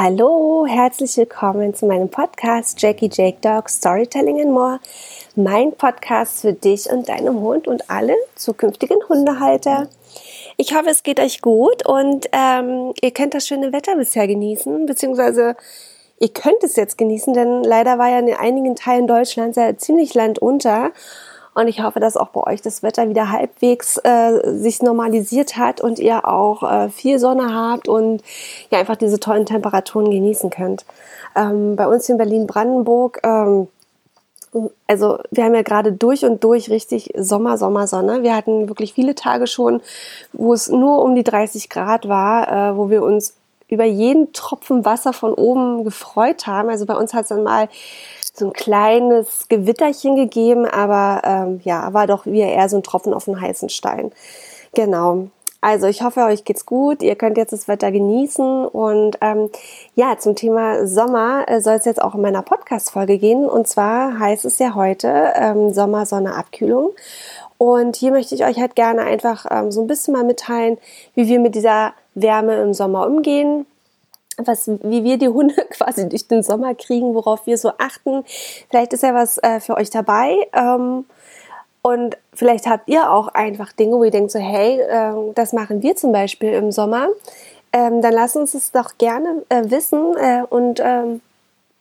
Hallo, herzlich willkommen zu meinem Podcast Jackie Jake Dog Storytelling and More. Mein Podcast für dich und deinen Hund und alle zukünftigen Hundehalter. Ich hoffe, es geht euch gut und ähm, ihr könnt das schöne Wetter bisher genießen, beziehungsweise ihr könnt es jetzt genießen, denn leider war ja in einigen Teilen Deutschlands ja ziemlich landunter. Und ich hoffe, dass auch bei euch das Wetter wieder halbwegs äh, sich normalisiert hat und ihr auch äh, viel Sonne habt und ja einfach diese tollen Temperaturen genießen könnt. Ähm, bei uns in Berlin-Brandenburg, ähm, also wir haben ja gerade durch und durch richtig Sommer, Sommersonne. Wir hatten wirklich viele Tage schon, wo es nur um die 30 Grad war, äh, wo wir uns über jeden Tropfen Wasser von oben gefreut haben. Also bei uns hat es dann mal so ein kleines Gewitterchen gegeben, aber ähm, ja, war doch wie eher so ein Tropfen auf den heißen Stein. Genau. Also ich hoffe, euch geht's gut. Ihr könnt jetzt das Wetter genießen. Und ähm, ja, zum Thema Sommer äh, soll es jetzt auch in meiner Podcast-Folge gehen. Und zwar heißt es ja heute ähm, Sommer, Sonne, Abkühlung. Und hier möchte ich euch halt gerne einfach ähm, so ein bisschen mal mitteilen, wie wir mit dieser Wärme im Sommer umgehen, was, wie wir die Hunde quasi durch den Sommer kriegen, worauf wir so achten. Vielleicht ist ja was äh, für euch dabei. Ähm, und vielleicht habt ihr auch einfach Dinge, wo ihr denkt so, hey, äh, das machen wir zum Beispiel im Sommer. Ähm, dann lasst uns es doch gerne äh, wissen äh, und ähm,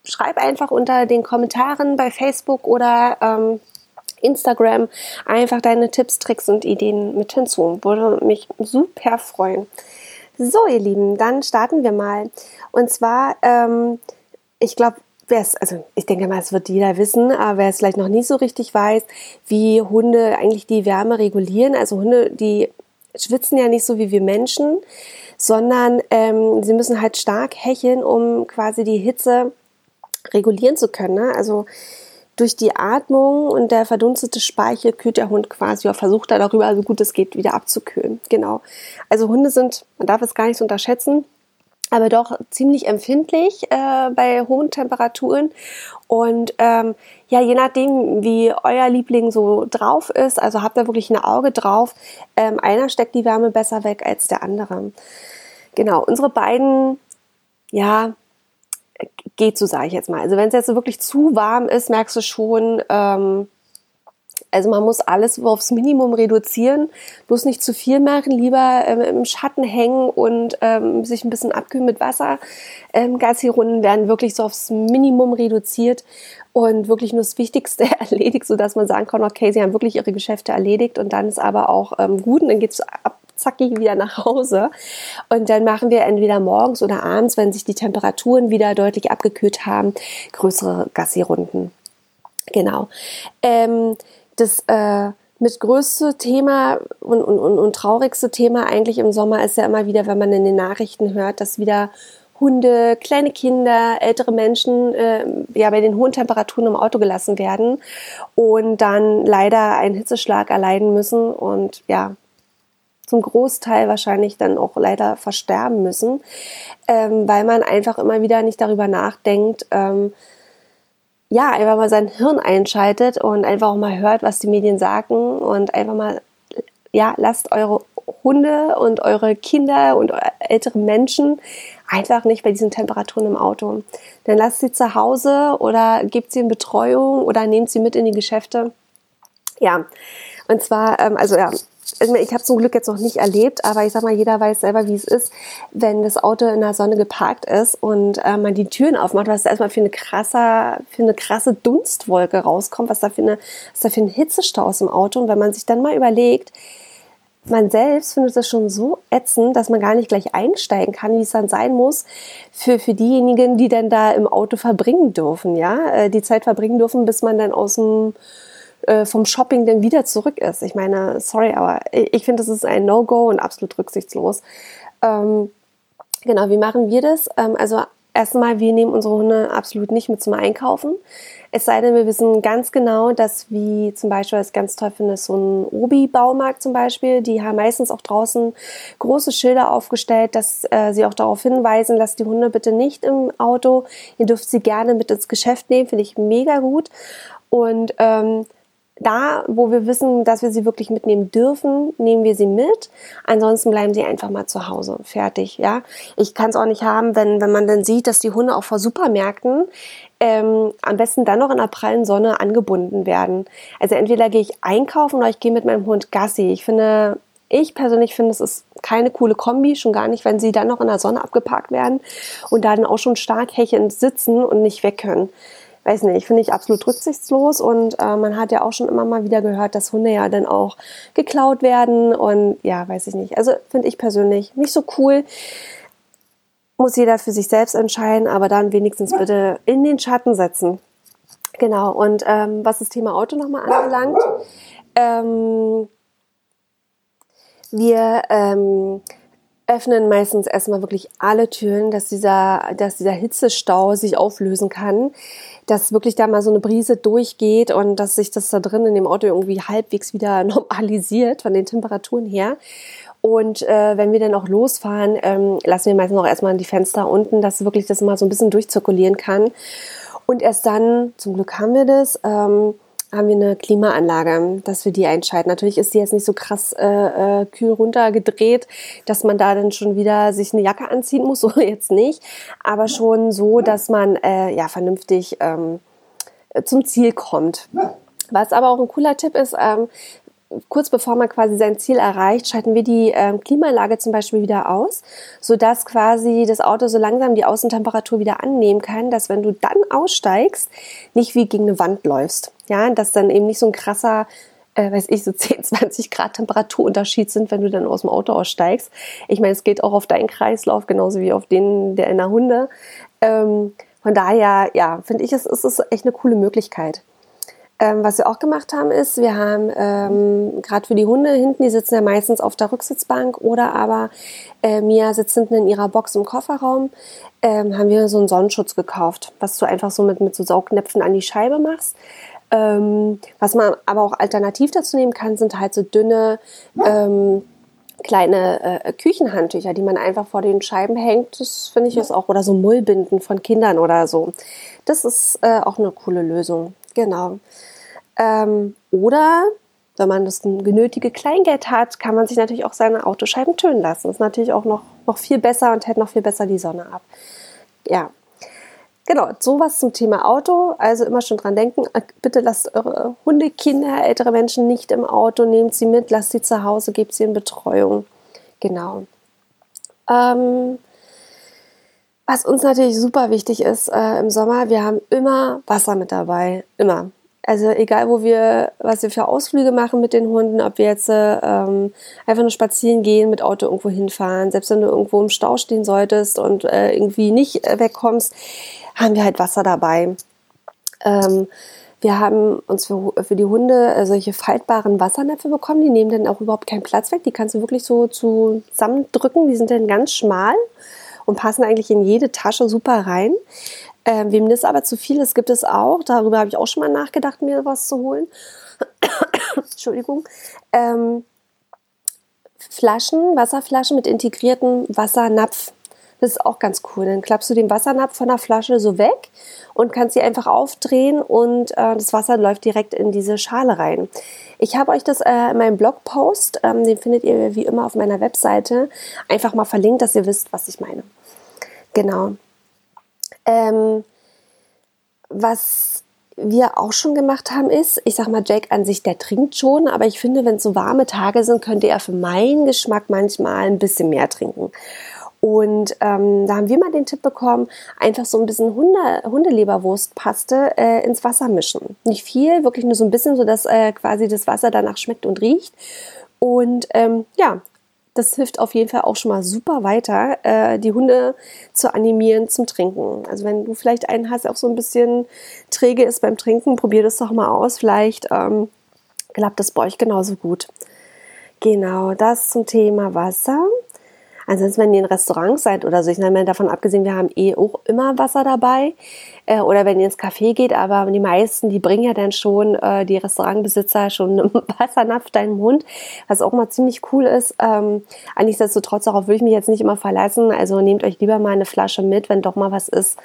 schreib einfach unter den Kommentaren bei Facebook oder ähm, Instagram einfach deine Tipps, Tricks und Ideen mit hinzu. Würde mich super freuen. So, ihr Lieben, dann starten wir mal. Und zwar, ähm, ich glaube, wer es, also ich denke mal, es wird jeder wissen, aber wer es vielleicht noch nicht so richtig weiß, wie Hunde eigentlich die Wärme regulieren. Also Hunde, die schwitzen ja nicht so wie wir Menschen, sondern ähm, sie müssen halt stark hecheln, um quasi die Hitze regulieren zu können. Ne? Also durch die Atmung und der verdunstete Speichel kühlt der Hund quasi oder versucht er darüber, so gut es geht, wieder abzukühlen. Genau. Also Hunde sind, man darf es gar nicht so unterschätzen, aber doch ziemlich empfindlich äh, bei hohen Temperaturen. Und ähm, ja, je nachdem, wie euer Liebling so drauf ist, also habt ihr wirklich ein Auge drauf, ähm, einer steckt die Wärme besser weg als der andere. Genau, unsere beiden, ja, geht so, sage ich jetzt mal. Also wenn es jetzt so wirklich zu warm ist, merkst du schon, ähm, also man muss alles aufs Minimum reduzieren, bloß nicht zu viel machen, lieber ähm, im Schatten hängen und ähm, sich ein bisschen abkühlen mit Wasser. Ähm, Gassi-Runden werden wirklich so aufs Minimum reduziert und wirklich nur das Wichtigste erledigt, sodass man sagen kann, okay, sie haben wirklich ihre Geschäfte erledigt und dann ist aber auch ähm, gut und dann geht's ab zackig wieder nach Hause. Und dann machen wir entweder morgens oder abends, wenn sich die Temperaturen wieder deutlich abgekühlt haben, größere Gassi-Runden. Genau. Ähm, das äh, mit größte Thema und, und, und, und traurigste Thema eigentlich im Sommer ist ja immer wieder, wenn man in den Nachrichten hört, dass wieder Hunde, kleine Kinder, ältere Menschen äh, ja bei den hohen Temperaturen im Auto gelassen werden und dann leider einen Hitzeschlag erleiden müssen und ja zum Großteil wahrscheinlich dann auch leider versterben müssen, ähm, weil man einfach immer wieder nicht darüber nachdenkt, ähm, ja, einfach mal sein Hirn einschaltet und einfach auch mal hört, was die Medien sagen und einfach mal, ja, lasst eure Hunde und eure Kinder und ältere Menschen einfach nicht bei diesen Temperaturen im Auto. Dann lasst sie zu Hause oder gebt sie in Betreuung oder nehmt sie mit in die Geschäfte. Ja, und zwar, ähm, also ja, ich habe zum Glück jetzt noch nicht erlebt, aber ich sag mal, jeder weiß selber, wie es ist, wenn das Auto in der Sonne geparkt ist und äh, man die Türen aufmacht, was da erstmal für eine krasse, für eine krasse Dunstwolke rauskommt, was da für eine, was da für ein Hitzestau ist im Auto. Und wenn man sich dann mal überlegt, man selbst findet das schon so ätzend, dass man gar nicht gleich einsteigen kann, wie es dann sein muss für, für diejenigen, die dann da im Auto verbringen dürfen, ja, äh, die Zeit verbringen dürfen, bis man dann aus dem äh, vom Shopping denn wieder zurück ist. Ich meine, sorry, aber ich finde, das ist ein No-Go und absolut rücksichtslos. Ähm, genau, wie machen wir das? Ähm, also erstmal, wir nehmen unsere Hunde absolut nicht mit zum Einkaufen. Es sei denn, wir wissen ganz genau, dass wie zum Beispiel, was ganz toll finde, ist so ein Obi-Baumarkt zum Beispiel, die haben meistens auch draußen große Schilder aufgestellt, dass äh, sie auch darauf hinweisen, lasst die Hunde bitte nicht im Auto. Ihr dürft sie gerne mit ins Geschäft nehmen, finde ich mega gut. Und ähm, da, wo wir wissen, dass wir sie wirklich mitnehmen dürfen, nehmen wir sie mit. Ansonsten bleiben sie einfach mal zu Hause. Fertig, ja. Ich kann es auch nicht haben, wenn, wenn man dann sieht, dass die Hunde auch vor Supermärkten ähm, am besten dann noch in der prallen Sonne angebunden werden. Also entweder gehe ich einkaufen oder ich gehe mit meinem Hund Gassi. Ich finde, ich persönlich finde, es ist keine coole Kombi, schon gar nicht, wenn sie dann noch in der Sonne abgeparkt werden und dann auch schon stark hechelnd sitzen und nicht weg können weiß nicht, finde ich absolut rücksichtslos und äh, man hat ja auch schon immer mal wieder gehört, dass Hunde ja dann auch geklaut werden und ja, weiß ich nicht. Also finde ich persönlich nicht so cool. Muss jeder für sich selbst entscheiden, aber dann wenigstens bitte in den Schatten setzen. Genau, und ähm, was das Thema Auto nochmal anbelangt, ähm, wir ähm, öffnen meistens erstmal wirklich alle Türen, dass dieser, dass dieser Hitzestau sich auflösen kann, dass wirklich da mal so eine Brise durchgeht und dass sich das da drin in dem Auto irgendwie halbwegs wieder normalisiert von den Temperaturen her. Und äh, wenn wir dann auch losfahren, ähm, lassen wir meistens noch erstmal die Fenster unten, dass wirklich das mal so ein bisschen durchzirkulieren kann. Und erst dann, zum Glück haben wir das, ähm, haben wir eine Klimaanlage, dass wir die einschalten. Natürlich ist die jetzt nicht so krass äh, äh, kühl runtergedreht, dass man da dann schon wieder sich eine Jacke anziehen muss, so jetzt nicht, aber schon so, dass man äh, ja vernünftig ähm, zum Ziel kommt. Was aber auch ein cooler Tipp ist, ähm, kurz bevor man quasi sein Ziel erreicht, schalten wir die äh, Klimaanlage zum Beispiel wieder aus, sodass quasi das Auto so langsam die Außentemperatur wieder annehmen kann, dass wenn du dann aussteigst, nicht wie gegen eine Wand läufst. Ja, dass dann eben nicht so ein krasser äh, weiß ich, so 10, 20 Grad Temperaturunterschied sind, wenn du dann aus dem Auto aussteigst. Ich meine, es geht auch auf deinen Kreislauf, genauso wie auf den der in der Hunde. Ähm, von daher, ja, finde ich, es, es ist echt eine coole Möglichkeit. Ähm, was wir auch gemacht haben, ist, wir haben ähm, gerade für die Hunde hinten, die sitzen ja meistens auf der Rücksitzbank oder aber äh, Mia sitzt hinten in ihrer Box im Kofferraum, ähm, haben wir so einen Sonnenschutz gekauft, was du einfach so mit, mit so Saugnäpfen an die Scheibe machst. Ähm, was man aber auch alternativ dazu nehmen kann, sind halt so dünne ähm, kleine äh, Küchenhandtücher, die man einfach vor den Scheiben hängt. Das finde ich ist auch oder so Mullbinden von Kindern oder so. Das ist äh, auch eine coole Lösung. Genau. Ähm, oder wenn man das genötige Kleingeld hat, kann man sich natürlich auch seine Autoscheiben tönen lassen. Ist natürlich auch noch, noch viel besser und hält noch viel besser die Sonne ab. Ja. Genau, sowas zum Thema Auto. Also immer schon dran denken, äh, bitte lasst eure Hunde, Kinder, ältere Menschen nicht im Auto, nehmt sie mit, lasst sie zu Hause, gebt sie in Betreuung. Genau. Ähm, was uns natürlich super wichtig ist äh, im Sommer, wir haben immer Wasser mit dabei. Immer. Also egal, wo wir, was wir für Ausflüge machen mit den Hunden, ob wir jetzt äh, ähm, einfach nur spazieren gehen, mit Auto irgendwo hinfahren, selbst wenn du irgendwo im Stau stehen solltest und äh, irgendwie nicht äh, wegkommst, haben wir halt Wasser dabei. Ähm, wir haben uns für, für die Hunde äh, solche faltbaren Wassernäpfe bekommen, die nehmen dann auch überhaupt keinen Platz weg. Die kannst du wirklich so zusammendrücken, die sind dann ganz schmal und passen eigentlich in jede Tasche super rein. Ähm, wem das aber zu viel ist, gibt es auch. Darüber habe ich auch schon mal nachgedacht, mir was zu holen. Entschuldigung. Ähm, Flaschen, Wasserflaschen mit integriertem Wassernapf. Das ist auch ganz cool. Dann klappst du den Wassernapf von der Flasche so weg und kannst sie einfach aufdrehen und äh, das Wasser läuft direkt in diese Schale rein. Ich habe euch das äh, in meinem Blogpost, ähm, den findet ihr wie immer auf meiner Webseite, einfach mal verlinkt, dass ihr wisst, was ich meine. Genau. Ähm, was wir auch schon gemacht haben, ist, ich sag mal, Jack an sich, der trinkt schon, aber ich finde, wenn es so warme Tage sind, könnte er für meinen Geschmack manchmal ein bisschen mehr trinken. Und ähm, da haben wir mal den Tipp bekommen, einfach so ein bisschen Hunde, Hundeleberwurstpaste äh, ins Wasser mischen. Nicht viel, wirklich nur so ein bisschen, sodass äh, quasi das Wasser danach schmeckt und riecht. Und ähm, ja, das hilft auf jeden Fall auch schon mal super weiter, äh, die Hunde zu animieren zum Trinken. Also wenn du vielleicht einen hast, der auch so ein bisschen träge ist beim Trinken, probier das doch mal aus. Vielleicht ähm, klappt das bei euch genauso gut. Genau, das zum Thema Wasser. Ansonsten, wenn ihr in Restaurants seid oder so, ich meine davon abgesehen, wir haben eh auch immer Wasser dabei. Äh, oder wenn ihr ins Café geht, aber die meisten, die bringen ja dann schon, äh, die Restaurantbesitzer, schon einen Wassernapf deinen Mund, was auch mal ziemlich cool ist. Ähm, nichtsdestotrotz, darauf würde ich mich jetzt nicht immer verlassen. Also nehmt euch lieber mal eine Flasche mit, wenn doch mal was ist,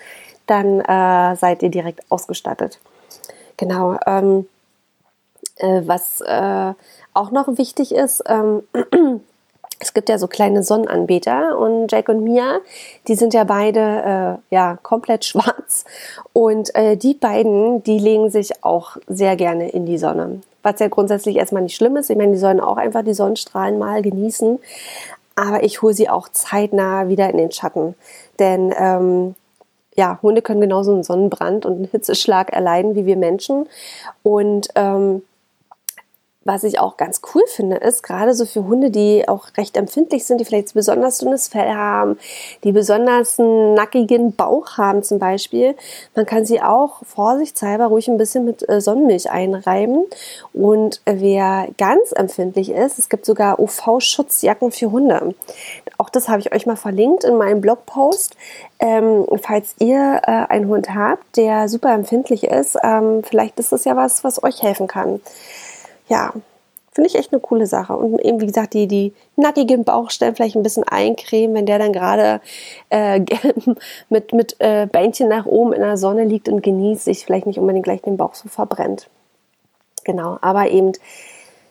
dann äh, seid ihr direkt ausgestattet. Genau. Ähm, Äh, was äh, auch noch wichtig ist, ähm, es gibt ja so kleine Sonnenanbeter und Jack und Mia, die sind ja beide äh, ja komplett schwarz und äh, die beiden, die legen sich auch sehr gerne in die Sonne. Was ja grundsätzlich erstmal nicht schlimm ist. Ich meine, die sollen auch einfach die Sonnenstrahlen mal genießen. Aber ich hole sie auch zeitnah wieder in den Schatten. Denn ähm, ja, Hunde können genauso einen Sonnenbrand und einen Hitzeschlag erleiden wie wir Menschen. Und ähm, was ich auch ganz cool finde, ist gerade so für Hunde, die auch recht empfindlich sind, die vielleicht besonders dünnes Fell haben, die besonders einen nackigen Bauch haben zum Beispiel, man kann sie auch vorsichtshalber ruhig ein bisschen mit äh, Sonnenmilch einreiben. Und wer ganz empfindlich ist, es gibt sogar UV-Schutzjacken für Hunde. Auch das habe ich euch mal verlinkt in meinem Blogpost. Ähm, falls ihr äh, einen Hund habt, der super empfindlich ist, ähm, vielleicht ist das ja was, was euch helfen kann ja, finde ich echt eine coole Sache. Und eben, wie gesagt, die, die nackigen Bauchstellen vielleicht ein bisschen eincremen, wenn der dann gerade äh, mit, mit äh, Bändchen nach oben in der Sonne liegt und genießt, sich vielleicht nicht unbedingt gleich den Bauch so verbrennt. Genau, aber eben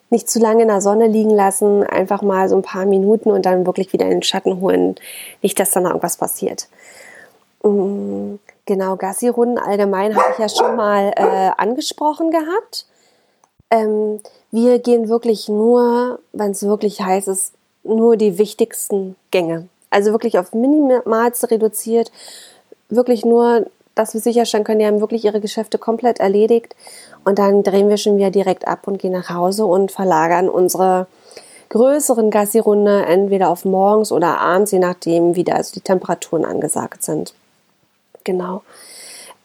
nicht zu lange in der Sonne liegen lassen, einfach mal so ein paar Minuten und dann wirklich wieder in den Schatten holen. Nicht, dass dann irgendwas passiert. Mm, genau, Gassi-Runden allgemein habe ich ja schon mal äh, angesprochen gehabt. Ähm, wir gehen wirklich nur, wenn es wirklich heiß ist, nur die wichtigsten Gänge. Also wirklich auf Minimalste reduziert. Wirklich nur, dass wir sicherstellen können, die haben wirklich ihre Geschäfte komplett erledigt. Und dann drehen wir schon wieder direkt ab und gehen nach Hause und verlagern unsere größeren Gassi-Runde entweder auf morgens oder abends, je nachdem, wie da also die Temperaturen angesagt sind. Genau.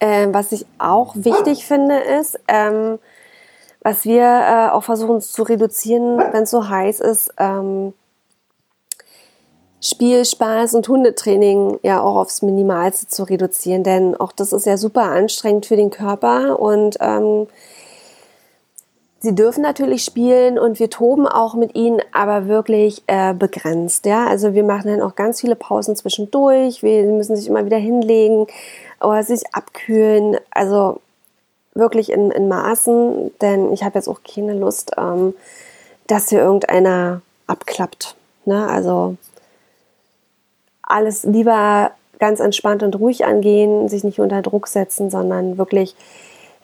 Ähm, was ich auch wichtig finde, ist, ähm, was wir äh, auch versuchen zu reduzieren, wenn es so heiß ist, ähm, Spiel, Spaß und Hundetraining ja auch aufs Minimalste zu reduzieren, denn auch das ist ja super anstrengend für den Körper und ähm, sie dürfen natürlich spielen und wir toben auch mit ihnen, aber wirklich äh, begrenzt. Ja, also wir machen dann auch ganz viele Pausen zwischendurch. Wir müssen sich immer wieder hinlegen oder sich abkühlen. Also wirklich in, in Maßen, denn ich habe jetzt auch keine Lust, ähm, dass hier irgendeiner abklappt. Ne? Also alles lieber ganz entspannt und ruhig angehen, sich nicht unter Druck setzen, sondern wirklich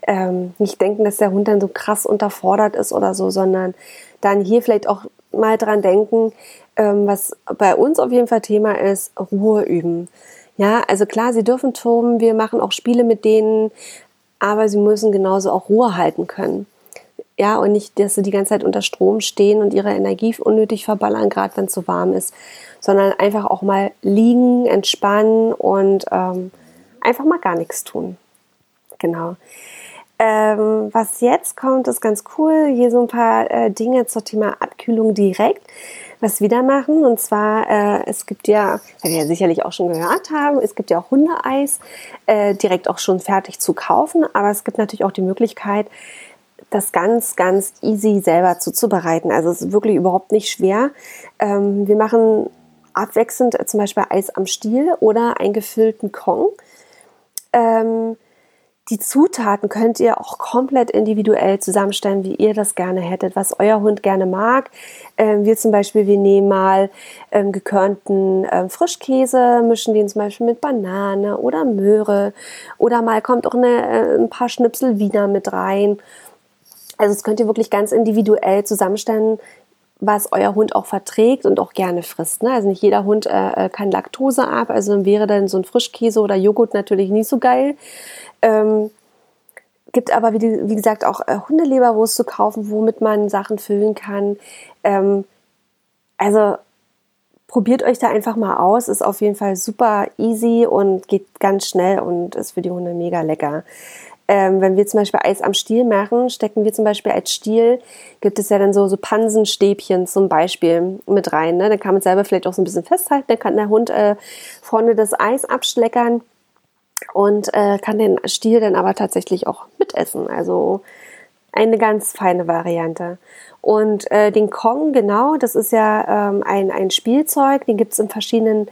ähm, nicht denken, dass der Hund dann so krass unterfordert ist oder so, sondern dann hier vielleicht auch mal dran denken, ähm, was bei uns auf jeden Fall Thema ist, Ruhe üben. Ja, also klar, sie dürfen toben, wir machen auch Spiele mit denen, aber sie müssen genauso auch Ruhe halten können. Ja, und nicht, dass sie die ganze Zeit unter Strom stehen und ihre Energie unnötig verballern, gerade wenn es so warm ist, sondern einfach auch mal liegen, entspannen und ähm, einfach mal gar nichts tun. Genau. Ähm, was jetzt kommt, ist ganz cool. Hier so ein paar äh, Dinge zum Thema Abkühlung direkt was wieder machen. Und zwar, äh, es gibt ja, weil wir ja sicherlich auch schon gehört haben, es gibt ja auch Hundeeis äh, direkt auch schon fertig zu kaufen. Aber es gibt natürlich auch die Möglichkeit, das ganz, ganz easy selber zuzubereiten. Also es ist wirklich überhaupt nicht schwer. Ähm, wir machen abwechselnd äh, zum Beispiel Eis am Stiel oder einen gefüllten Kong. Ähm, die Zutaten könnt ihr auch komplett individuell zusammenstellen, wie ihr das gerne hättet, was euer Hund gerne mag. Ähm, wir zum Beispiel, wir nehmen mal ähm, gekörnten ähm, Frischkäse, mischen den zum Beispiel mit Banane oder Möhre oder mal kommt auch eine, äh, ein paar Schnipsel Wiener mit rein. Also das könnt ihr wirklich ganz individuell zusammenstellen, was euer Hund auch verträgt und auch gerne frisst. Ne? Also nicht jeder Hund äh, äh kann Laktose ab, also wäre dann so ein Frischkäse oder Joghurt natürlich nicht so geil. Ähm, gibt aber, wie, wie, gesagt, auch äh, Hundeleberwurst zu kaufen, womit man Sachen füllen kann. Ähm, also probiert euch da einfach mal aus. Ist auf jeden Fall super easy und geht ganz schnell und ist für die Hunde mega lecker. Ähm, wenn wir zum Beispiel Eis am Stiel machen, stecken wir zum Beispiel als Stiel, gibt es ja dann so, so Pansenstäbchen zum Beispiel mit rein. Ne? Dann kann man selber vielleicht auch so ein bisschen festhalten, dann kann der Hund äh, vorne das Eis abschleckern und äh, kann den Stiel dann aber tatsächlich auch mitessen. Also eine ganz feine Variante. Und äh, den Kong, genau, das ist ja ähm, ein, ein Spielzeug, den gibt es in verschiedenen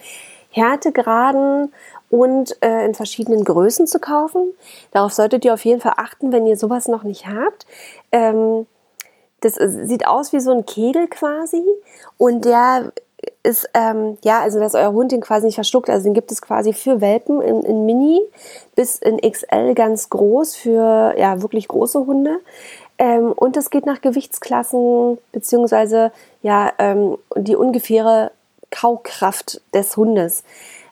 Härtegraden und äh, in verschiedenen Größen zu kaufen. Darauf solltet ihr auf jeden Fall achten, wenn ihr sowas noch nicht habt. Ähm, das sieht aus wie so ein Kegel quasi und der ist, ähm, ja, also dass euer Hund den quasi nicht verschluckt. Also den gibt es quasi für Welpen in, in Mini bis in XL ganz groß für ja wirklich große Hunde. Ähm, und es geht nach Gewichtsklassen beziehungsweise ja ähm, die ungefähre Kaukraft des Hundes.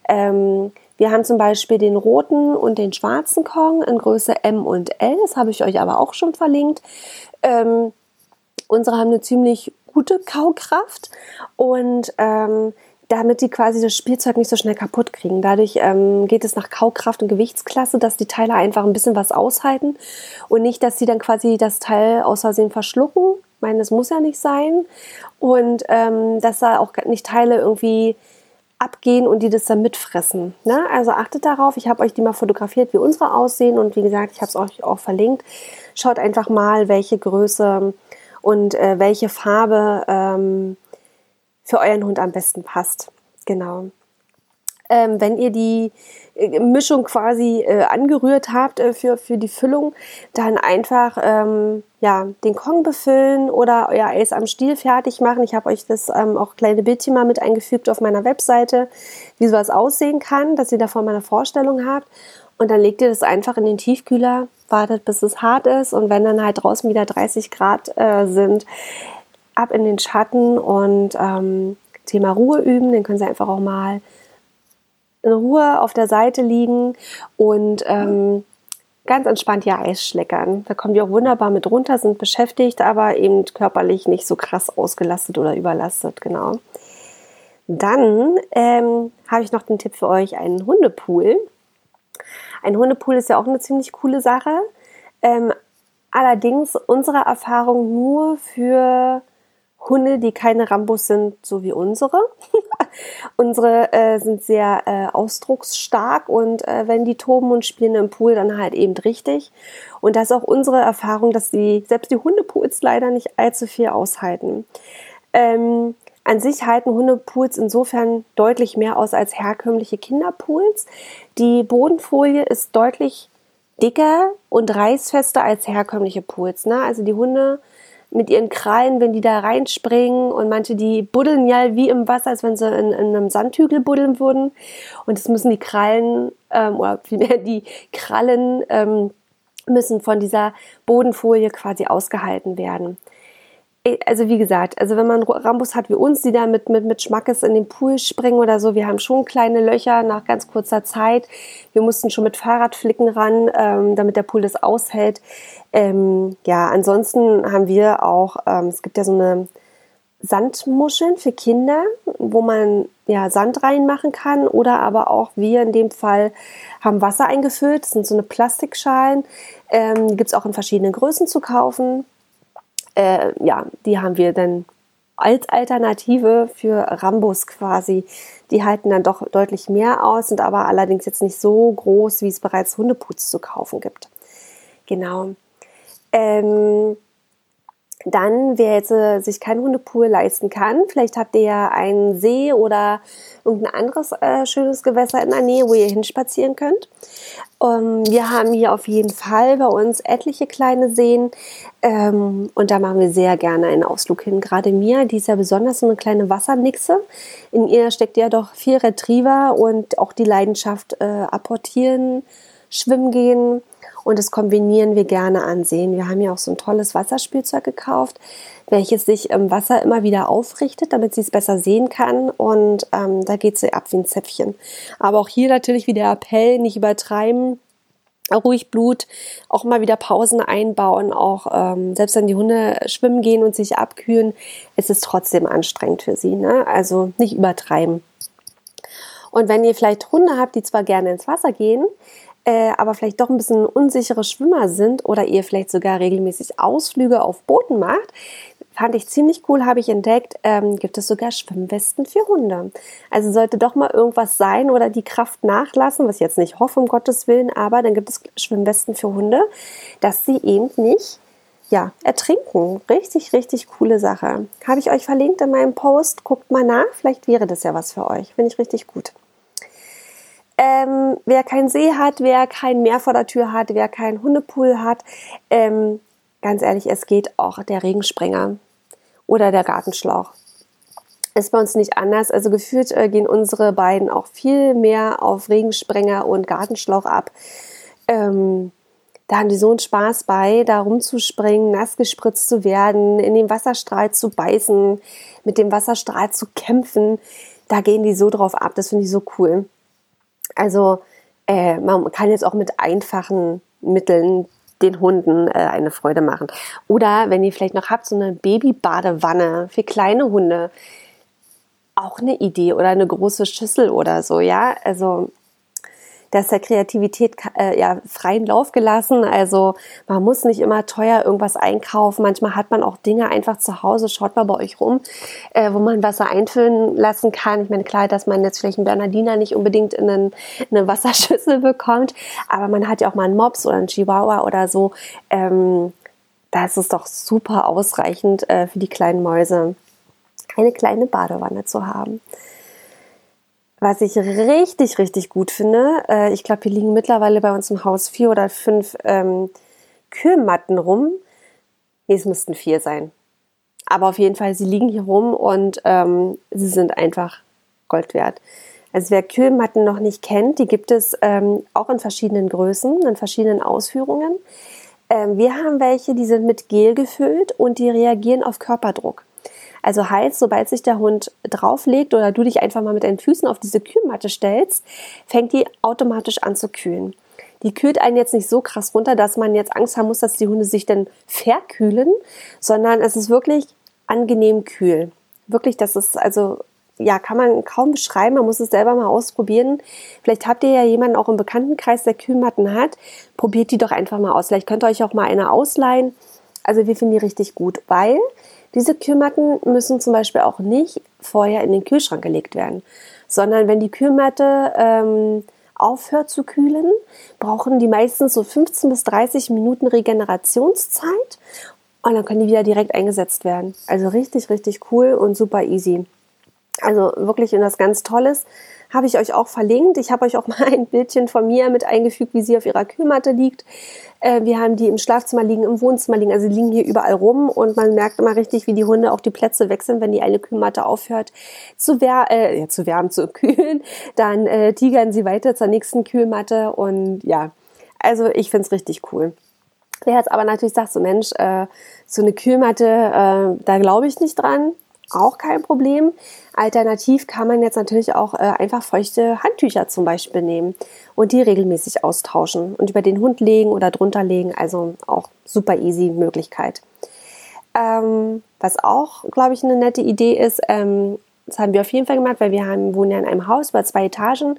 Ähm, wir haben zum Beispiel den roten und den schwarzen Kong in Größe M und L. Das habe ich euch aber auch schon verlinkt. Ähm, unsere haben eine ziemlich gute Kaukraft und ähm, damit die quasi das Spielzeug nicht so schnell kaputt kriegen. Dadurch ähm, geht es nach Kaukraft und Gewichtsklasse, dass die Teile einfach ein bisschen was aushalten und nicht, dass sie dann quasi das Teil aus Versehen verschlucken. Ich meine, das muss ja nicht sein. Und ähm, dass da auch nicht Teile irgendwie abgehen und die das dann mitfressen. Ne? Also achtet darauf. Ich habe euch die mal fotografiert, wie unsere aussehen. Und wie gesagt, ich habe es euch auch verlinkt. Schaut einfach mal, welche Größe und äh, welche Farbe ähm, für euren Hund am besten passt. Genau. Ähm, wenn ihr die äh, Mischung quasi äh, angerührt habt äh, für, für die Füllung, dann einfach ähm, ja, den Kong befüllen oder euer Eis am Stiel fertig machen. Ich habe euch das ähm, auch kleine Bildchen mal mit eingefügt auf meiner Webseite, wie sowas aussehen kann, dass ihr davon mal eine Vorstellung habt. Und dann legt ihr das einfach in den Tiefkühler, wartet bis es hart ist und wenn dann halt draußen wieder 30 Grad äh, sind, ab in den Schatten und ähm, Thema Ruhe üben, den können Sie einfach auch mal in Ruhe auf der Seite liegen und ähm, ganz entspannt ihr Eis schleckern. Da kommen die auch wunderbar mit runter, sind beschäftigt, aber eben körperlich nicht so krass ausgelastet oder überlastet, genau. Dann ähm, habe ich noch den Tipp für euch, einen Hundepool. Ein Hundepool ist ja auch eine ziemlich coole Sache. Ähm, allerdings unserer Erfahrung nur für Hunde, die keine Rambos sind, so wie unsere. unsere äh, sind sehr äh, ausdrucksstark und äh, wenn die toben und spielen im Pool, dann halt eben richtig. Und das ist auch unsere Erfahrung, dass die, selbst die Hundepools leider nicht allzu viel aushalten. Ähm, an sich halten Hundepools insofern deutlich mehr aus als herkömmliche Kinderpools. Die Bodenfolie ist deutlich dicker und reißfester als herkömmliche Pools. Ne? Also die Hunde mit ihren Krallen, wenn die da reinspringen und manche, die buddeln ja wie im Wasser, als wenn sie in, in einem Sandhügel buddeln würden. Und das müssen die Krallen ähm, oder vielmehr die Krallen ähm, müssen von dieser Bodenfolie quasi ausgehalten werden also wie gesagt, also wenn man Rambus hat wie uns, die da mit, mit, mit Schmackes in den Pool springen oder so, wir haben schon kleine Löcher nach ganz kurzer Zeit. Wir mussten schon mit Fahrradflicken ran, ähm, damit der Pool das aushält. Ähm, ja, ansonsten haben wir auch, ähm, es gibt ja so eine Sandmuscheln für Kinder, wo man ja Sand reinmachen kann oder aber auch wir in dem Fall haben Wasser eingefüllt. Das sind so eine Plastikschalen. Ähm, gibt es auch in verschiedenen Größen zu kaufen äh, ja, die haben wir dann als Alternative für Rambus quasi. Die halten dann doch deutlich mehr aus, sind aber allerdings jetzt nicht so groß, wie es bereits Hundeputz zu kaufen gibt. Genau. Ähm, dann, wer jetzt äh, sich keinen Hundepool leisten kann, vielleicht habt ihr ja einen See oder irgendein anderes äh, schönes Gewässer in der Nähe, wo ihr hinspazieren könnt. Ähm, wir haben hier auf jeden Fall bei uns etliche kleine Seen ähm, und da machen wir sehr gerne einen Ausflug hin. Gerade mir, die ist ja besonders so eine kleine Wassernixe. In ihr steckt ja doch viel Retriever und auch die Leidenschaft äh, apportieren, schwimmen gehen und das kombinieren wir gerne ansehen. Wir haben ja auch so ein tolles Wasserspielzeug gekauft, welches sich im Wasser immer wieder aufrichtet, damit sie es besser sehen kann und ähm, da geht sie ab wie ein Zäpfchen. Aber auch hier natürlich wieder Appell, nicht übertreiben, ruhig Blut, auch mal wieder Pausen einbauen, auch ähm, selbst wenn die Hunde schwimmen gehen und sich abkühlen, ist es trotzdem anstrengend für sie. Ne? Also nicht übertreiben. Und wenn ihr vielleicht Hunde habt, die zwar gerne ins Wasser gehen, äh, aber vielleicht doch ein bisschen unsichere Schwimmer sind oder ihr vielleicht sogar regelmäßig Ausflüge auf Booten macht, fand ich ziemlich cool, habe ich entdeckt, ähm, gibt es sogar Schwimmwesten für Hunde. Also sollte doch mal irgendwas sein oder die Kraft nachlassen, was ich jetzt nicht hoffe, um Gottes Willen, aber dann gibt es Schwimmwesten für Hunde, dass sie eben nicht ja, ertrinken. Richtig, richtig coole Sache. Habe ich euch verlinkt in meinem Post. Guckt mal nach, vielleicht wäre das ja was für euch. Finde ich richtig gut. Ähm, wer keinen See hat, wer kein Meer vor der Tür hat, wer keinen Hundepool hat, ähm, ganz ehrlich, es geht auch der Regensprenger oder der Gartenschlauch. Ist bei uns nicht anders. Also gefühlt äh, gehen unsere beiden auch viel mehr auf Regensprenger und Gartenschlauch ab. Ähm, da haben die so einen Spaß bei, da rumzuspringen, nass gespritzt zu werden, in den Wasserstrahl zu beißen, mit dem Wasserstrahl zu kämpfen. Da gehen die so drauf ab. Das finde ich so cool. Also äh, man kann jetzt auch mit einfachen Mitteln den Hunden äh, eine Freude machen. Oder wenn ihr vielleicht noch habt, so eine Babybadewanne für kleine Hunde, auch eine Idee oder eine große Schüssel oder so, ja. Also dass der Kreativität äh, ja freien Lauf gelassen. Also man muss nicht immer teuer irgendwas einkaufen. Manchmal hat man auch Dinge einfach zu Hause. Schaut mal bei euch rum, äh, wo man Wasser einfüllen lassen kann. Ich meine, klar, dass man jetzt vielleicht einen Bernardiner nicht unbedingt in einen, eine Wasserschüssel bekommt, aber man hat ja auch mal einen Mops oder einen Chihuahua oder so. Ähm, da ist es doch super ausreichend äh, für die kleinen Mäuse, eine kleine Badewanne zu haben. Was ich richtig, richtig gut finde, äh, ich glaube, hier liegen mittlerweile bei uns im Haus vier oder fünf ähm, Kühlmatten rum. Nee, es müssten vier sein. Aber auf jeden Fall, sie liegen hier rum und ähm, sie sind einfach Gold wert. Also wer Kühlmatten noch nicht kennt, die gibt es ähm, auch in verschiedenen Größen, in verschiedenen Ausführungen. Ähm, wir haben welche, die sind mit Gel gefüllt und die reagieren auf Körperdruck. Also heißt, sobald sich der Hund drauflegt oder du dich einfach mal mit deinen Füßen auf diese Kühlmatte stellst, fängt die automatisch an zu kühlen. Die kühlt einen jetzt nicht so krass runter, dass man jetzt Angst haben muss, dass die Hunde sich dann verkühlen, sondern es ist wirklich angenehm kühl. Wirklich, das ist also ja, kann man kaum beschreiben. Man muss es selber mal ausprobieren. Vielleicht habt ihr ja jemanden auch im Bekanntenkreis, der Kühlmatten hat. Probiert die doch einfach mal aus. Vielleicht könnt ihr euch auch mal eine ausleihen. Also wir finden die richtig gut, weil diese Kühlmatten müssen zum Beispiel auch nicht vorher in den Kühlschrank gelegt werden, sondern wenn die Kühlmatte ähm, aufhört zu kühlen, brauchen die meistens so 15 bis 30 Minuten Regenerationszeit und dann können die wieder direkt eingesetzt werden. Also richtig, richtig cool und super easy. Also wirklich das ganz Tolles habe ich euch auch verlinkt. Ich habe euch auch mal ein Bildchen von mir mit eingefügt, wie sie auf ihrer Kühlmatte liegt. Äh, wir haben die im Schlafzimmer liegen, im Wohnzimmer liegen, also die liegen hier überall rum und man merkt immer richtig, wie die Hunde auch die Plätze wechseln, wenn die eine Kühlmatte aufhört zu, wär äh, ja, zu wärmen, zu kühlen. Dann äh, tigern sie weiter zur nächsten Kühlmatte und ja, also ich finde es richtig cool. Wer jetzt aber natürlich sagt, so Mensch, äh, so eine Kühlmatte, äh, da glaube ich nicht dran, auch kein Problem. Alternativ kann man jetzt natürlich auch äh, einfach feuchte Handtücher zum Beispiel nehmen und die regelmäßig austauschen und über den Hund legen oder drunter legen. Also auch super easy Möglichkeit. Ähm, was auch, glaube ich, eine nette Idee ist, ähm, das haben wir auf jeden Fall gemacht, weil wir haben, wohnen ja in einem Haus über zwei Etagen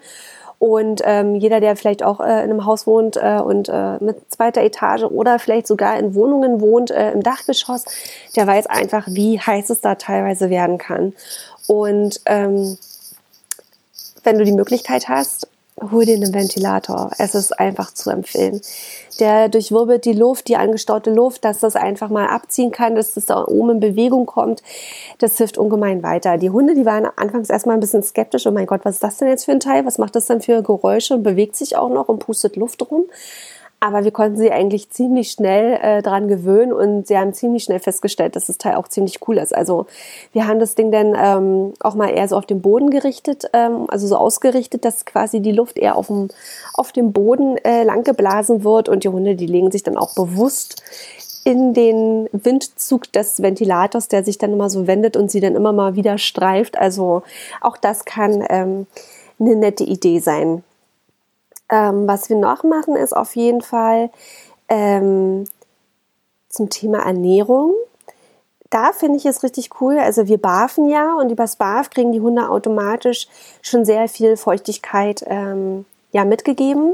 und ähm, jeder, der vielleicht auch äh, in einem Haus wohnt äh, und äh, mit zweiter Etage oder vielleicht sogar in Wohnungen wohnt, äh, im Dachgeschoss, der weiß einfach, wie heiß es da teilweise werden kann. Und ähm, wenn du die Möglichkeit hast, hol dir einen Ventilator. Es ist einfach zu empfehlen. Der durchwirbelt die Luft, die angestaute Luft, dass das einfach mal abziehen kann, dass das da oben in Bewegung kommt. Das hilft ungemein weiter. Die Hunde, die waren anfangs erstmal ein bisschen skeptisch. Oh mein Gott, was ist das denn jetzt für ein Teil? Was macht das denn für Geräusche und bewegt sich auch noch und pustet Luft rum? Aber wir konnten sie eigentlich ziemlich schnell äh, dran gewöhnen und sie haben ziemlich schnell festgestellt, dass das Teil auch ziemlich cool ist. Also wir haben das Ding dann ähm, auch mal eher so auf den Boden gerichtet, ähm, also so ausgerichtet, dass quasi die Luft eher auf dem, auf dem Boden äh, lang geblasen wird und die Hunde, die legen sich dann auch bewusst in den Windzug des Ventilators, der sich dann immer so wendet und sie dann immer mal wieder streift. Also auch das kann ähm, eine nette Idee sein. Ähm, was wir noch machen, ist auf jeden Fall ähm, zum Thema Ernährung. Da finde ich es richtig cool. Also wir barfen ja und übers Barf kriegen die Hunde automatisch schon sehr viel Feuchtigkeit ähm, ja mitgegeben,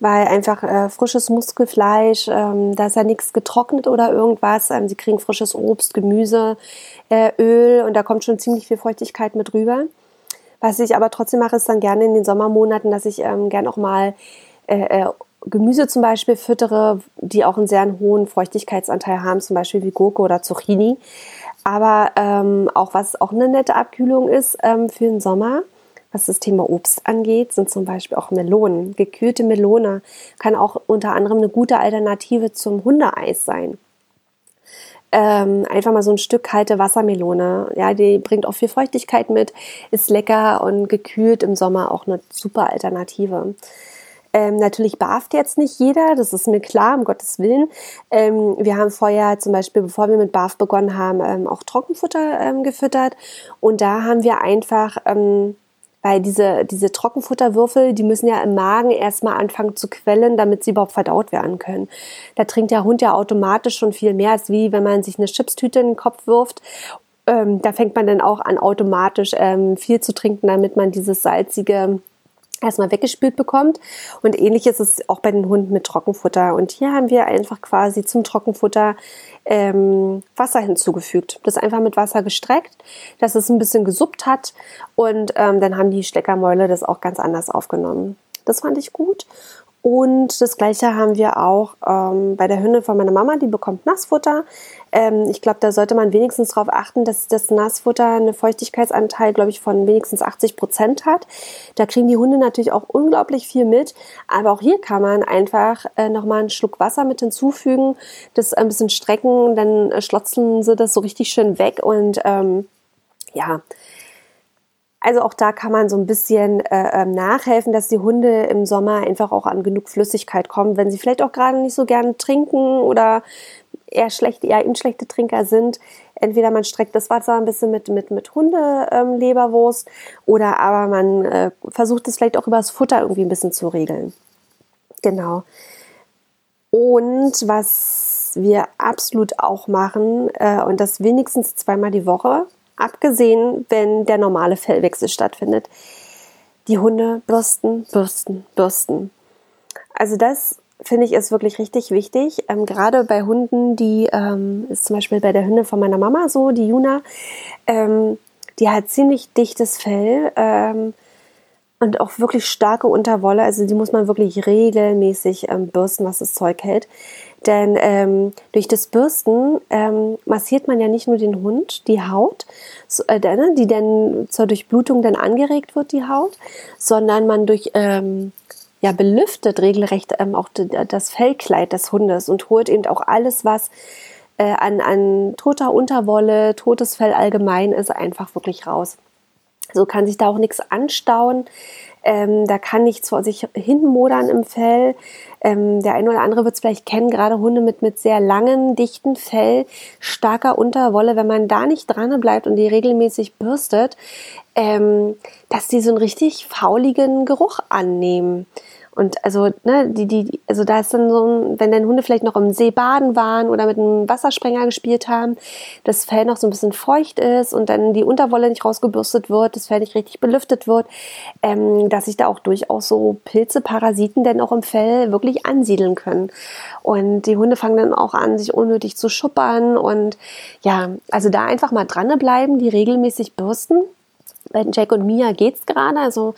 weil einfach äh, frisches Muskelfleisch, ähm, da ist ja nichts getrocknet oder irgendwas. Ähm, sie kriegen frisches Obst, Gemüse, äh, Öl und da kommt schon ziemlich viel Feuchtigkeit mit rüber. Was ich aber trotzdem mache, ist dann gerne in den Sommermonaten, dass ich ähm, gerne auch mal äh, äh, Gemüse zum Beispiel füttere, die auch einen sehr hohen Feuchtigkeitsanteil haben, zum Beispiel wie Gurke oder Zucchini. Aber ähm, auch was auch eine nette Abkühlung ist ähm, für den Sommer, was das Thema Obst angeht, sind zum Beispiel auch Melonen. Gekühlte Melone kann auch unter anderem eine gute Alternative zum Hundeeis sein. Ähm, einfach mal so ein Stück kalte Wassermelone. Ja, die bringt auch viel Feuchtigkeit mit, ist lecker und gekühlt im Sommer auch eine super Alternative. Ähm, natürlich barft jetzt nicht jeder, das ist mir klar, um Gottes Willen. Ähm, wir haben vorher zum Beispiel, bevor wir mit Barf begonnen haben, ähm, auch Trockenfutter ähm, gefüttert. Und da haben wir einfach, ähm, weil diese, diese Trockenfutterwürfel, die müssen ja im Magen erstmal anfangen zu quellen, damit sie überhaupt verdaut werden können. Da trinkt der Hund ja automatisch schon viel mehr, als wie wenn man sich eine Chipstüte in den Kopf wirft ähm, da fängt man dann auch an, automatisch ähm, viel zu trinken, damit man dieses salzige erstmal weggespült bekommt. Und ähnlich ist es auch bei den Hunden mit Trockenfutter. Und hier haben wir einfach quasi zum Trockenfutter ähm, Wasser hinzugefügt. Das einfach mit Wasser gestreckt, dass es ein bisschen gesuppt hat. Und ähm, dann haben die Steckermäule das auch ganz anders aufgenommen. Das fand ich gut. Und das gleiche haben wir auch ähm, bei der Hündin von meiner Mama, die bekommt Nassfutter. Ähm, ich glaube, da sollte man wenigstens darauf achten, dass das Nassfutter eine Feuchtigkeitsanteil, glaube ich, von wenigstens 80 Prozent hat. Da kriegen die Hunde natürlich auch unglaublich viel mit. Aber auch hier kann man einfach äh, nochmal einen Schluck Wasser mit hinzufügen, das ein bisschen strecken, dann äh, schlotzen sie das so richtig schön weg und ähm, ja, also auch da kann man so ein bisschen äh, ähm, nachhelfen, dass die Hunde im Sommer einfach auch an genug Flüssigkeit kommen, wenn sie vielleicht auch gerade nicht so gerne trinken oder eher schlecht, eher schlechte Trinker sind. Entweder man streckt das Wasser ein bisschen mit, mit, mit Hundeleberwurst ähm, oder aber man äh, versucht es vielleicht auch über das Futter irgendwie ein bisschen zu regeln. Genau. Und was wir absolut auch machen, äh, und das wenigstens zweimal die Woche, abgesehen, wenn der normale Fellwechsel stattfindet. Die Hunde bürsten, bürsten, bürsten. Also das finde ich ist wirklich richtig wichtig. Ähm, gerade bei Hunden, die ähm, ist zum Beispiel bei der Hündin von meiner Mama so, die Juna, ähm, die hat ziemlich dichtes Fell ähm, und auch wirklich starke Unterwolle. Also die muss man wirklich regelmäßig ähm, bürsten, was das Zeug hält. Denn ähm, durch das Bürsten ähm, massiert man ja nicht nur den Hund, die Haut, so, äh, ne, die dann zur Durchblutung dann angeregt wird, die Haut, sondern man durch ähm, ja belüftet regelrecht ähm, auch das Fellkleid des Hundes und holt eben auch alles, was äh, an, an toter Unterwolle, totes Fell allgemein ist, einfach wirklich raus. So kann sich da auch nichts anstauen. Ähm, da kann nichts vor sich hinmodern im Fell. Ähm, der eine oder andere wird es vielleicht kennen, gerade Hunde mit, mit sehr langem, dichten Fell, starker Unterwolle, wenn man da nicht dran bleibt und die regelmäßig bürstet, ähm, dass die so einen richtig fauligen Geruch annehmen. Und also, ne, die, die, also da ist dann so, ein, wenn deine Hunde vielleicht noch im See baden waren oder mit einem Wassersprenger gespielt haben, das Fell noch so ein bisschen feucht ist und dann die Unterwolle nicht rausgebürstet wird, das Fell nicht richtig belüftet wird, ähm, dass sich da auch durchaus so Pilze, Parasiten denn auch im Fell wirklich ansiedeln können. Und die Hunde fangen dann auch an, sich unnötig zu schuppern und ja, also da einfach mal dranbleiben, die regelmäßig bürsten. Bei Jack und Mia geht's gerade, also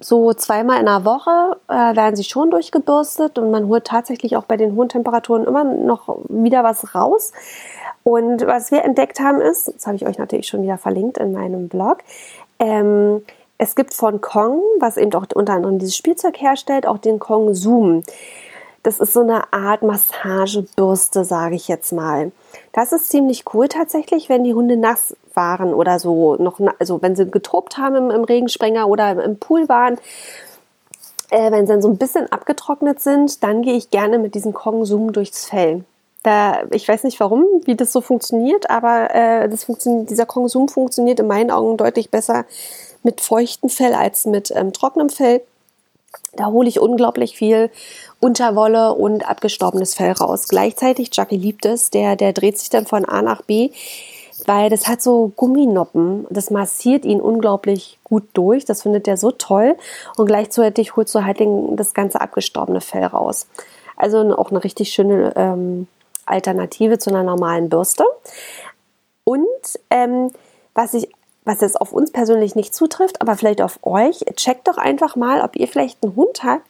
so zweimal in der Woche äh, werden sie schon durchgebürstet und man holt tatsächlich auch bei den hohen Temperaturen immer noch wieder was raus. Und was wir entdeckt haben ist, das habe ich euch natürlich schon wieder verlinkt in meinem Blog, ähm, es gibt von Kong, was eben auch unter anderem dieses Spielzeug herstellt, auch den Kong Zoom. Das ist so eine Art Massagebürste, sage ich jetzt mal. Das ist ziemlich cool tatsächlich, wenn die Hunde nass waren oder so noch, also wenn sie getobt haben im, im Regensprenger oder im Pool waren. Äh, wenn sie dann so ein bisschen abgetrocknet sind, dann gehe ich gerne mit diesem Kong Zoom durchs Fell. Da, ich weiß nicht warum, wie das so funktioniert, aber äh, das funktioniert, dieser Kong Zoom funktioniert in meinen Augen deutlich besser mit feuchtem Fell als mit ähm, trockenem Fell. Da hole ich unglaublich viel Unterwolle und abgestorbenes Fell raus. Gleichzeitig, Jackie liebt es, der, der dreht sich dann von A nach B, weil das hat so Gumminoppen. Das massiert ihn unglaublich gut durch. Das findet er so toll. Und gleichzeitig holst du halt den, das ganze abgestorbene Fell raus. Also auch eine richtig schöne ähm, Alternative zu einer normalen Bürste. Und ähm, was ich was jetzt auf uns persönlich nicht zutrifft, aber vielleicht auf euch, checkt doch einfach mal, ob ihr vielleicht einen Hund habt,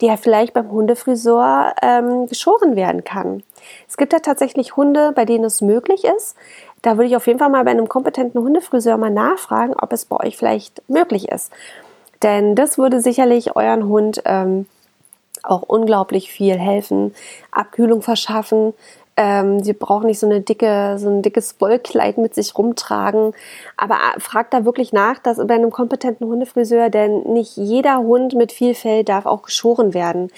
der vielleicht beim Hundefriseur ähm, geschoren werden kann. Es gibt ja tatsächlich Hunde, bei denen es möglich ist. Da würde ich auf jeden Fall mal bei einem kompetenten Hundefriseur mal nachfragen, ob es bei euch vielleicht möglich ist. Denn das würde sicherlich euren Hund ähm, auch unglaublich viel helfen, Abkühlung verschaffen, Ähm, sie brauchen nicht so eine dicke, so ein dickes Wollkleid mit sich rumtragen. Aber äh, fragt da wirklich nach, dass bei einem kompetenten Hundefriseur, denn nicht jeder Hund mit viel Fell darf auch geschoren werden.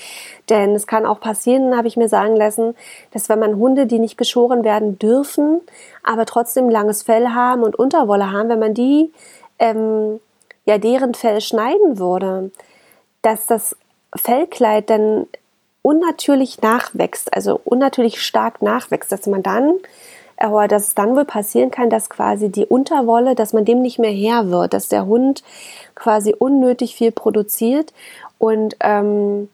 Denn es kann auch passieren, habe ich mir sagen lassen, dass wenn man Hunde, die nicht geschoren werden dürfen, aber trotzdem langes Fell haben und Unterwolle haben, wenn man die, ähm, ja, deren Fell schneiden würde, dass das Fellkleid dann unnatürlich nachwächst, also unnatürlich stark nachwächst, dass man dann, aber dass es dann wohl passieren kann, dass quasi die Unterwolle, dass man dem nicht mehr her wird, dass der Hund quasi unnötig viel produziert. Und ähm,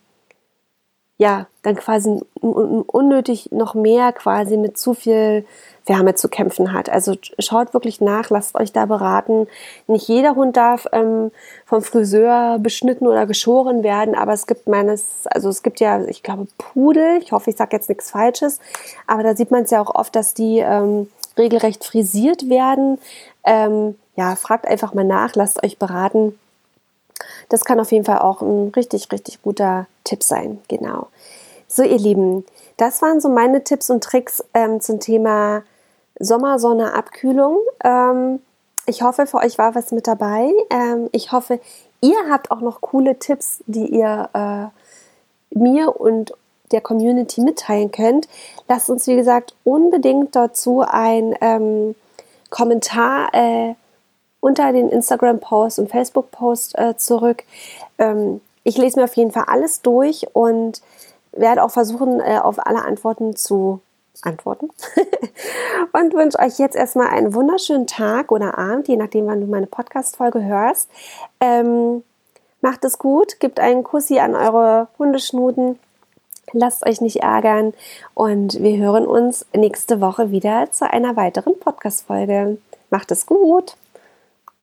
ja, dann quasi unnötig noch mehr quasi mit zu viel Wärme zu kämpfen hat. Also schaut wirklich nach, lasst euch da beraten. Nicht jeder Hund darf ähm, vom Friseur beschnitten oder geschoren werden, aber es gibt meines, also es gibt ja, ich glaube, Pudel, ich hoffe, ich sage jetzt nichts Falsches, aber da sieht man es ja auch oft, dass die ähm, regelrecht frisiert werden. Ähm, ja, fragt einfach mal nach, lasst euch beraten. Das kann auf jeden Fall auch ein richtig, richtig guter Tipp sein. Genau. So, ihr Lieben, das waren so meine Tipps und Tricks ähm, zum Thema Sommersonne, Abkühlung. Ähm, ich hoffe, für euch war was mit dabei. Ähm, ich hoffe, ihr habt auch noch coole Tipps, die ihr äh, mir und der Community mitteilen könnt. Lasst uns, wie gesagt, unbedingt dazu ein ähm, Kommentar äh, unter den Instagram-Post und Facebook-Post äh, zurück. Ähm, ich lese mir auf jeden Fall alles durch und werde auch versuchen, äh, auf alle Antworten zu antworten. und wünsche euch jetzt erstmal einen wunderschönen Tag oder Abend, je nachdem, wann du meine Podcast-Folge hörst. Ähm, macht es gut, gebt einen Kussi an eure Hundeschnuten. Lasst euch nicht ärgern und wir hören uns nächste Woche wieder zu einer weiteren Podcast-Folge. Macht es gut!